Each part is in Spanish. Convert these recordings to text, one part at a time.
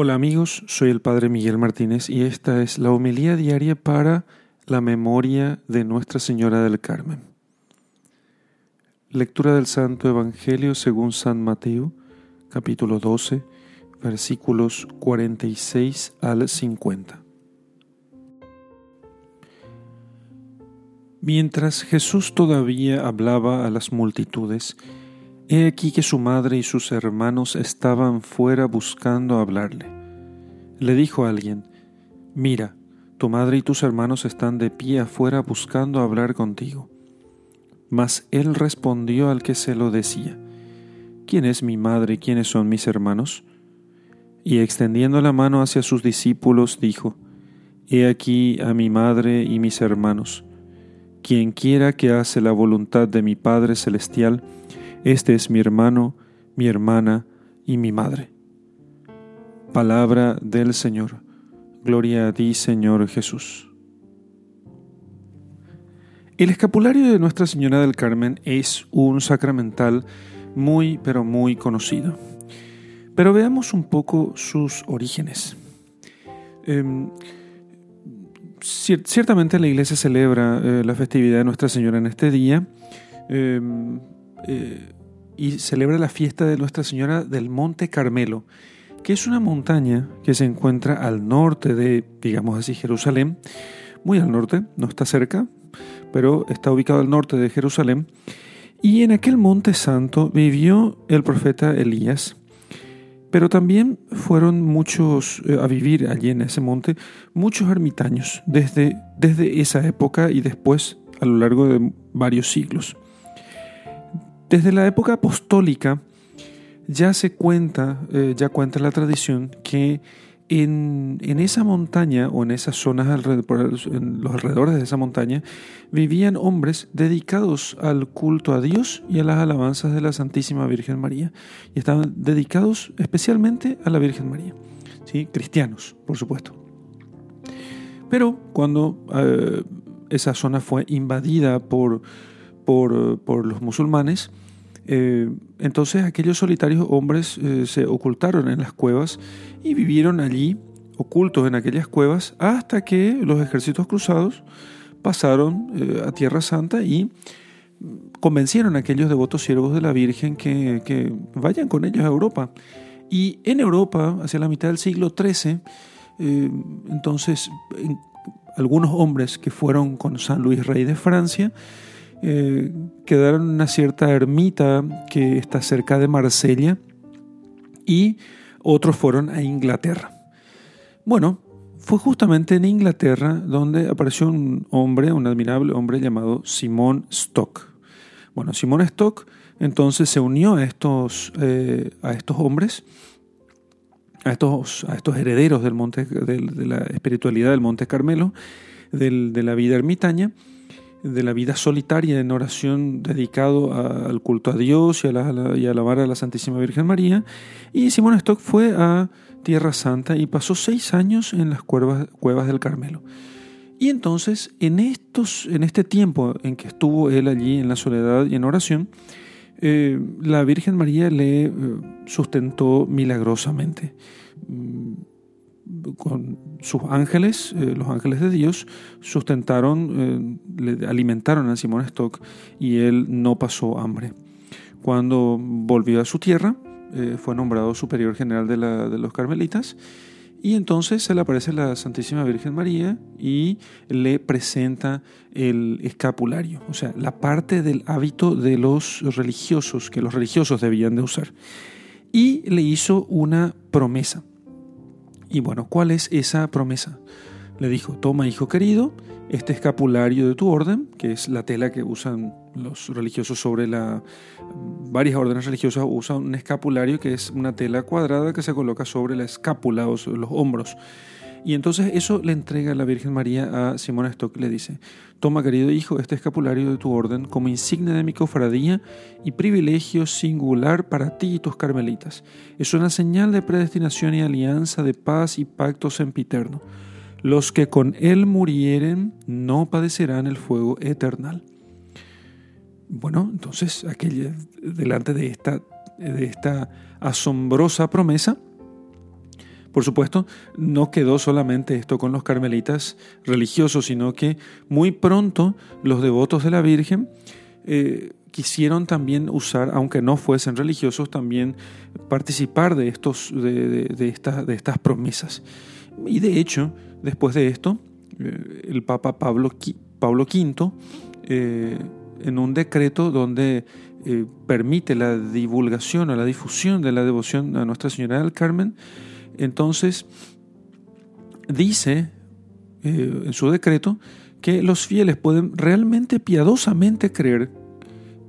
Hola amigos, soy el Padre Miguel Martínez y esta es la homilía diaria para la memoria de Nuestra Señora del Carmen. Lectura del Santo Evangelio según San Mateo, capítulo 12, versículos 46 al 50. Mientras Jesús todavía hablaba a las multitudes, He aquí que su madre y sus hermanos estaban fuera buscando hablarle. Le dijo a alguien, Mira, tu madre y tus hermanos están de pie afuera buscando hablar contigo. Mas él respondió al que se lo decía, ¿quién es mi madre y quiénes son mis hermanos? Y extendiendo la mano hacia sus discípulos, dijo, He aquí a mi madre y mis hermanos. Quien quiera que hace la voluntad de mi Padre Celestial, este es mi hermano, mi hermana y mi madre. Palabra del Señor. Gloria a ti, Señor Jesús. El escapulario de Nuestra Señora del Carmen es un sacramental muy, pero muy conocido. Pero veamos un poco sus orígenes. Em, ciertamente la Iglesia celebra eh, la festividad de Nuestra Señora en este día. Em, eh, y celebra la fiesta de Nuestra Señora del Monte Carmelo, que es una montaña que se encuentra al norte de, digamos así, Jerusalén, muy al norte, no está cerca, pero está ubicado al norte de Jerusalén. Y en aquel monte santo vivió el profeta Elías, pero también fueron muchos eh, a vivir allí en ese monte, muchos ermitaños desde, desde esa época y después a lo largo de varios siglos. Desde la época apostólica ya se cuenta, eh, ya cuenta la tradición que en, esa montaña o en esas zonas alrededor, en los alrededores de esa montaña vivían hombres dedicados al culto a Dios y a las alabanzas de la Santísima Virgen María y estaban dedicados especialmente a la Virgen María, ¿sí? cristianos, por supuesto. Pero cuando eh, esa zona fue invadida por por, los musulmanes, eh, entonces aquellos solitarios hombres eh, se ocultaron en las cuevas y vivieron allí, ocultos en aquellas cuevas, hasta que los ejércitos cruzados pasaron eh, a Tierra Santa y convencieron a aquellos devotos siervos de la Virgen que, vayan con ellos a Europa. Y en Europa, hacia la mitad del siglo XIII, entonces algunos hombres que fueron con San Luis Rey de Francia, eh, quedaron en una cierta ermita que está cerca de Marsella y otros fueron a Inglaterra. Bueno, fue justamente en Inglaterra donde apareció un hombre, un admirable hombre llamado Simón Stock. Bueno, Simón Stock entonces se unió a estos, eh, a estos hombres, a estos, a estos herederos del monte, de, la espiritualidad del Monte Carmelo, de la vida ermitaña, de la vida solitaria en oración dedicado al culto a Dios y a, la, y a alabar a la Santísima Virgen María. Y Simón Stock fue a Tierra Santa y pasó seis años en las cuevas, del Carmelo. Y entonces, en, estos, en este tiempo en que estuvo él allí en la soledad y en oración, eh, la Virgen María le eh, sustentó milagrosamente con sus ángeles, eh, los ángeles de Dios, sustentaron, eh, le alimentaron a Simón Stock y él no pasó hambre. Cuando volvió a su tierra, eh, fue nombrado superior general de, de, los carmelitas y entonces se le aparece la Santísima Virgen María y le presenta el escapulario, o sea, la parte del hábito de los religiosos que los religiosos debían de usar. Y le hizo una promesa. Y bueno, ¿cuál es esa promesa? Le dijo, toma hijo querido, este escapulario de tu orden, que es la tela que usan los religiosos sobre la... Varias órdenes religiosas usan un escapulario que es una tela cuadrada que se coloca sobre la escápula o sobre los hombros. Y entonces eso le entrega la Virgen María a Simón Stock le dice, toma querido hijo este escapulario de tu orden como insignia de mi cofradía y privilegio singular para ti y tus carmelitas. Es una señal de predestinación y alianza de paz y pacto sempiterno. Los que con él murieren no padecerán el fuego eternal. Bueno, entonces, aquella, delante de esta, de esta asombrosa promesa, Por supuesto, no quedó solamente esto con los carmelitas religiosos, sino que muy pronto los devotos de la Virgen eh, quisieron también usar, aunque no fuesen religiosos, también participar de, estos, de, de, estas, de estas promesas. Y de hecho, después de esto, eh, el Papa Pablo, Pablo V, eh, en un decreto donde permite la divulgación o la difusión de la devoción a Nuestra Señora del Carmen, entonces dice en su decreto que los fieles pueden realmente piadosamente creer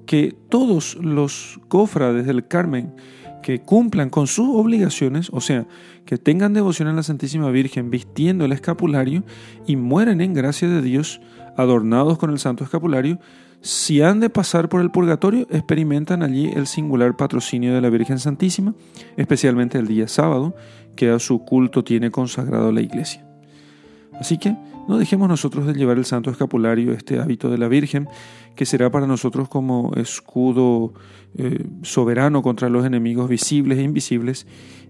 que todos los cofrades del Carmen que cumplan con sus obligaciones, o sea, que tengan devoción a la Santísima Virgen vistiendo el escapulario y mueren en gracia de Dios adornados con el Santo Escapulario, si han de pasar por el purgatorio, experimentan allí el singular patrocinio de la Virgen Santísima, especialmente el día sábado, que a su culto tiene consagrado la Iglesia. Así que no dejemos nosotros de llevar el santo escapulario, este hábito de la Virgen, que será para nosotros como escudo eh, soberano contra los enemigos visibles e invisibles,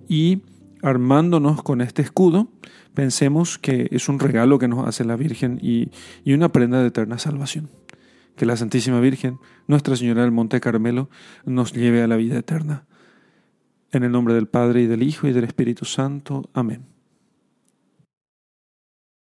y armándonos con este escudo, pensemos que es un regalo que nos hace la Virgen y, y una prenda de eterna salvación. Que la Santísima Virgen, Nuestra Señora del Monte Carmelo, nos lleve a la vida eterna. En el nombre del Padre y del Hijo y del Espíritu Santo. Amén.